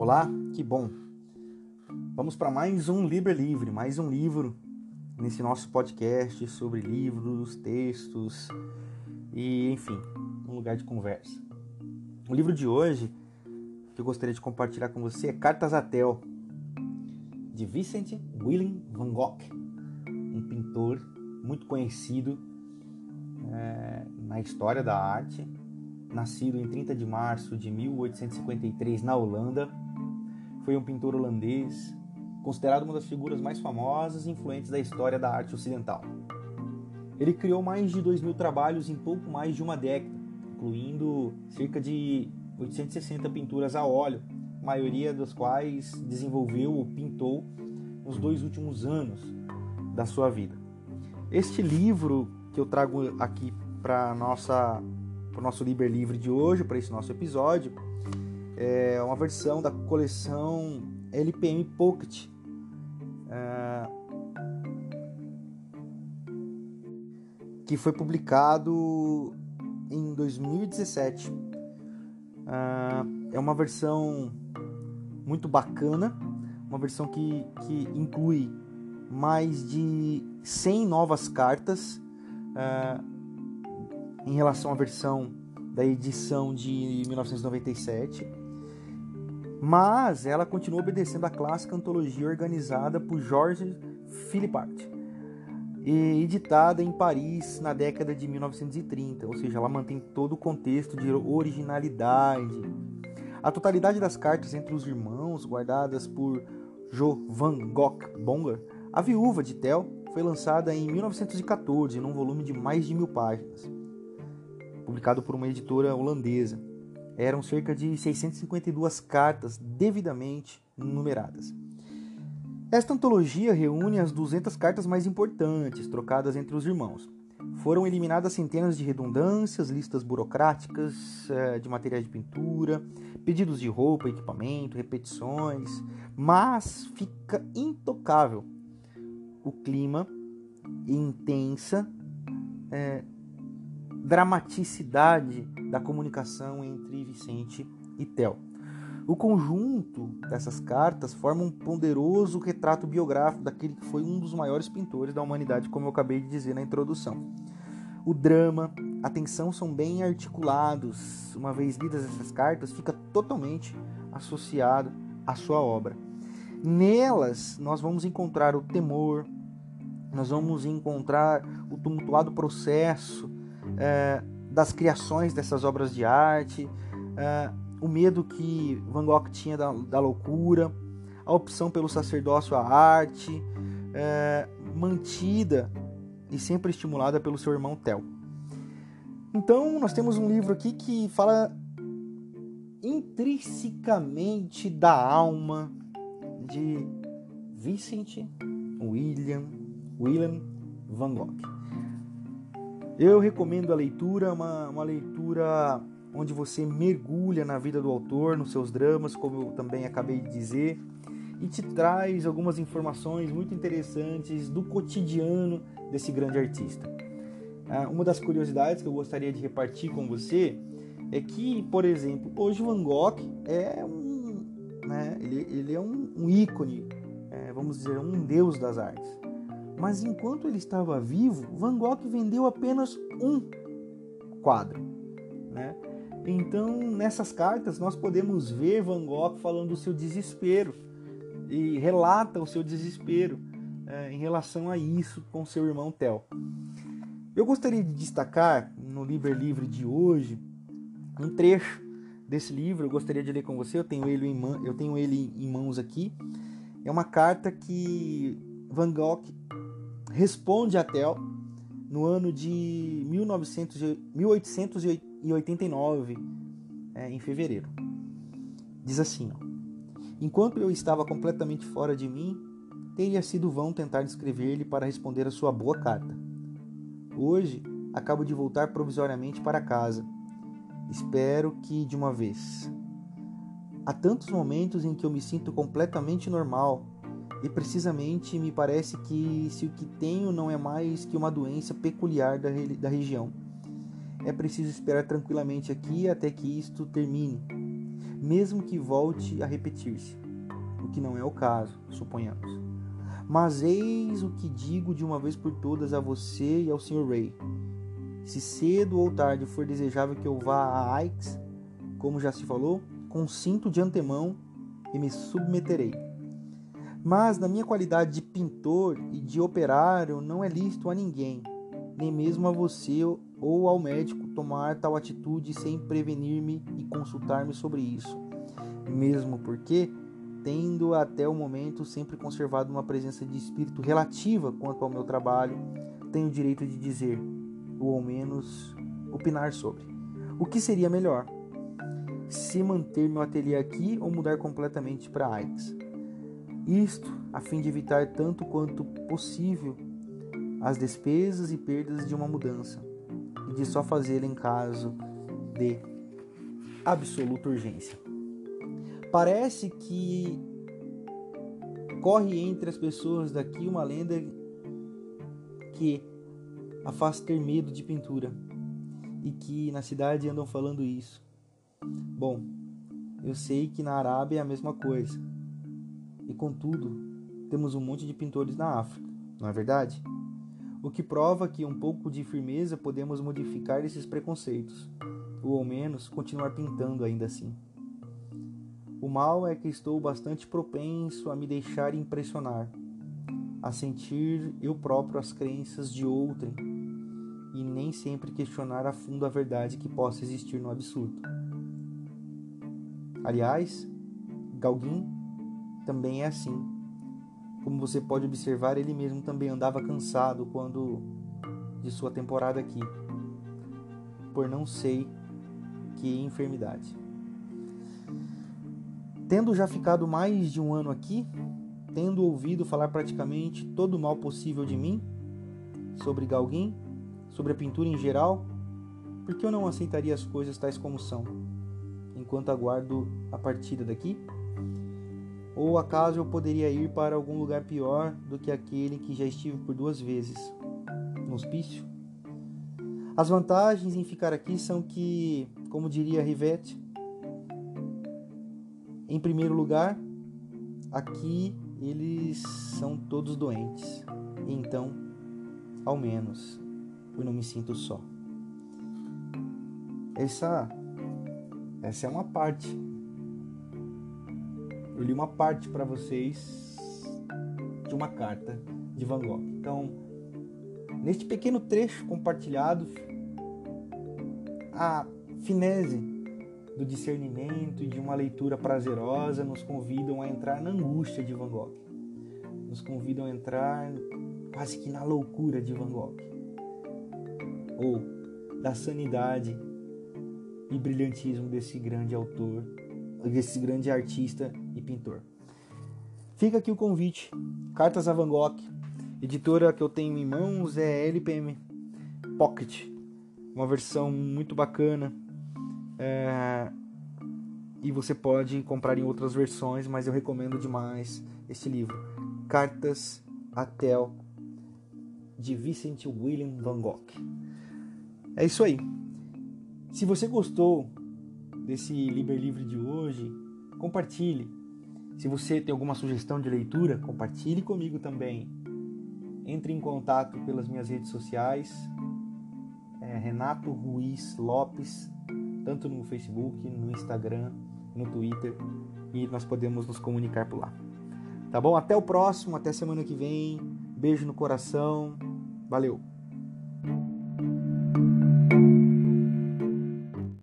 Olá, que bom! Vamos para mais um Libre Livre, mais um livro nesse nosso podcast sobre livros, textos e, enfim, um lugar de conversa. O livro de hoje que eu gostaria de compartilhar com você é Cartas a Tel, de Vincent Willem van Gogh, um pintor muito conhecido é, na história da arte, nascido em 30 de março de 1853 na Holanda foi um pintor holandês, considerado uma das figuras mais famosas e influentes da história da arte ocidental. Ele criou mais de 2 mil trabalhos em pouco mais de uma década, incluindo cerca de 860 pinturas a óleo, maioria das quais desenvolveu ou pintou nos dois últimos anos da sua vida. Este livro que eu trago aqui para nossa para o nosso Liber Livre de hoje, para esse nosso episódio, é uma versão da coleção LPM Pocket. É, que foi publicado em 2017. É, é uma versão muito bacana, uma versão que, que inclui mais de 100 novas cartas é, em relação à versão da edição de 1997 mas ela continua obedecendo a clássica antologia organizada por Georges Philippart e editada em Paris na década de 1930, ou seja, ela mantém todo o contexto de originalidade. A totalidade das cartas entre os irmãos, guardadas por Jo van Gogh Bonger, a viúva de Tel, foi lançada em 1914 num volume de mais de mil páginas, publicado por uma editora holandesa eram cerca de 652 cartas devidamente numeradas. Esta antologia reúne as 200 cartas mais importantes trocadas entre os irmãos. Foram eliminadas centenas de redundâncias, listas burocráticas eh, de materiais de pintura, pedidos de roupa, equipamento, repetições, mas fica intocável o clima intensa é, dramaticidade da comunicação entre Vicente e Tel. O conjunto dessas cartas forma um ponderoso retrato biográfico daquele que foi um dos maiores pintores da humanidade, como eu acabei de dizer na introdução. O drama, a tensão são bem articulados. Uma vez lidas essas cartas, fica totalmente associado à sua obra. Nelas, nós vamos encontrar o temor, nós vamos encontrar o tumultuado processo é, das criações dessas obras de arte, é, o medo que Van Gogh tinha da, da, loucura, a opção pelo sacerdócio à arte, é, mantida e sempre estimulada pelo seu irmão Tel. Então, nós temos um livro aqui que fala intrinsecamente da alma de Vincent William William Van Gogh. Eu recomendo a leitura, uma, uma leitura onde você mergulha na vida do autor, nos seus dramas, como eu também acabei de dizer, e te traz algumas informações muito interessantes do cotidiano desse grande artista. Ah, uma das curiosidades que eu gostaria de repartir com você é que, por exemplo, hoje Van Gogh é um, né, ele, ele é um, um ícone, é, vamos dizer, um deus das artes. Mas enquanto ele estava vivo, Van Gogh vendeu apenas um quadro. Né? Então, nessas cartas, nós podemos ver Van Gogh falando do seu desespero e relata o seu desespero é, em relação a isso com seu irmão Tel. Eu gostaria de destacar no Liber Livre de hoje um trecho desse livro. Eu gostaria de ler com você. Eu tenho ele em, eu tenho ele em mãos aqui. É uma carta que Van Gogh responde a Tel no ano de 1900, 1889, é, em fevereiro. Diz assim: ó, Enquanto eu estava completamente fora de mim, teria sido vão tentar escrever-lhe para responder a sua boa carta. Hoje, acabo de voltar provisoriamente para casa. Espero que de uma vez. Há tantos momentos em que eu me sinto completamente normal e precisamente me parece que se o que tenho não é mais que uma doença peculiar da, da região, é preciso esperar tranquilamente aqui até que isto termine. mesmo que volte a repetir-se, o que não é o caso, suponhamos. Mas eis o que digo de uma vez por todas a você e ao Sr. Ray. Se cedo ou tarde for desejável que eu vá a Aix, como já se falou, consinto de antemão e me submeterei. Mas na minha qualidade de pintor e de operário não é lícito a ninguém, nem mesmo a você ou ao médico, tomar tal atitude sem prevenir-me e consultar-me sobre isso. Mesmo porque, tendo até o momento sempre conservado uma presença de espírito relativa quanto ao meu trabalho, tenho o direito de dizer, ou ao menos opinar sobre. O que seria melhor? Se manter meu ateliê aqui ou mudar completamente para Aix? Isto a fim de evitar tanto quanto possível as despesas e perdas de uma mudança e de só fazê-la em caso de absoluta urgência. Parece que corre entre as pessoas daqui uma lenda que a faz ter medo de pintura e que na cidade andam falando isso. Bom, eu sei que na Arábia é a mesma coisa. E contudo, temos um monte de pintores na África, não é verdade? O que prova que um pouco de firmeza podemos modificar esses preconceitos, ou ao menos continuar pintando ainda assim. O mal é que estou bastante propenso a me deixar impressionar, a sentir eu próprio as crenças de outrem e nem sempre questionar a fundo a verdade que possa existir no absurdo. Aliás, Gauguin também é assim. Como você pode observar, ele mesmo também andava cansado quando de sua temporada aqui, por não sei que enfermidade. Tendo já ficado mais de um ano aqui, tendo ouvido falar praticamente todo o mal possível de mim, sobre Galguin, sobre a pintura em geral, por que eu não aceitaria as coisas tais como são, enquanto aguardo a partida daqui? Ou acaso eu poderia ir para algum lugar pior do que aquele que já estive por duas vezes? No hospício? As vantagens em ficar aqui são que, como diria Rivette, em primeiro lugar, aqui eles são todos doentes. Então, ao menos, eu não me sinto só. Essa essa é uma parte eu li uma parte para vocês de uma carta de Van Gogh. Então, neste pequeno trecho compartilhado, a finese do discernimento e de uma leitura prazerosa nos convidam a entrar na angústia de Van Gogh. Nos convidam a entrar quase que na loucura de Van Gogh. Ou da sanidade e brilhantismo desse grande autor, desse grande artista e pintor. Fica aqui o convite. Cartas a Van Gogh. Editora que eu tenho em mãos é LPM Pocket. Uma versão muito bacana. É... E você pode comprar em outras versões, mas eu recomendo demais este livro. Cartas a Tel, de Vincent William Van Gogh. É isso aí. Se você gostou desse Liber Livre de hoje, compartilhe se você tem alguma sugestão de leitura, compartilhe comigo também. Entre em contato pelas minhas redes sociais, é Renato Ruiz Lopes, tanto no Facebook, no Instagram, no Twitter, e nós podemos nos comunicar por lá. Tá bom? Até o próximo, até semana que vem. Beijo no coração. Valeu!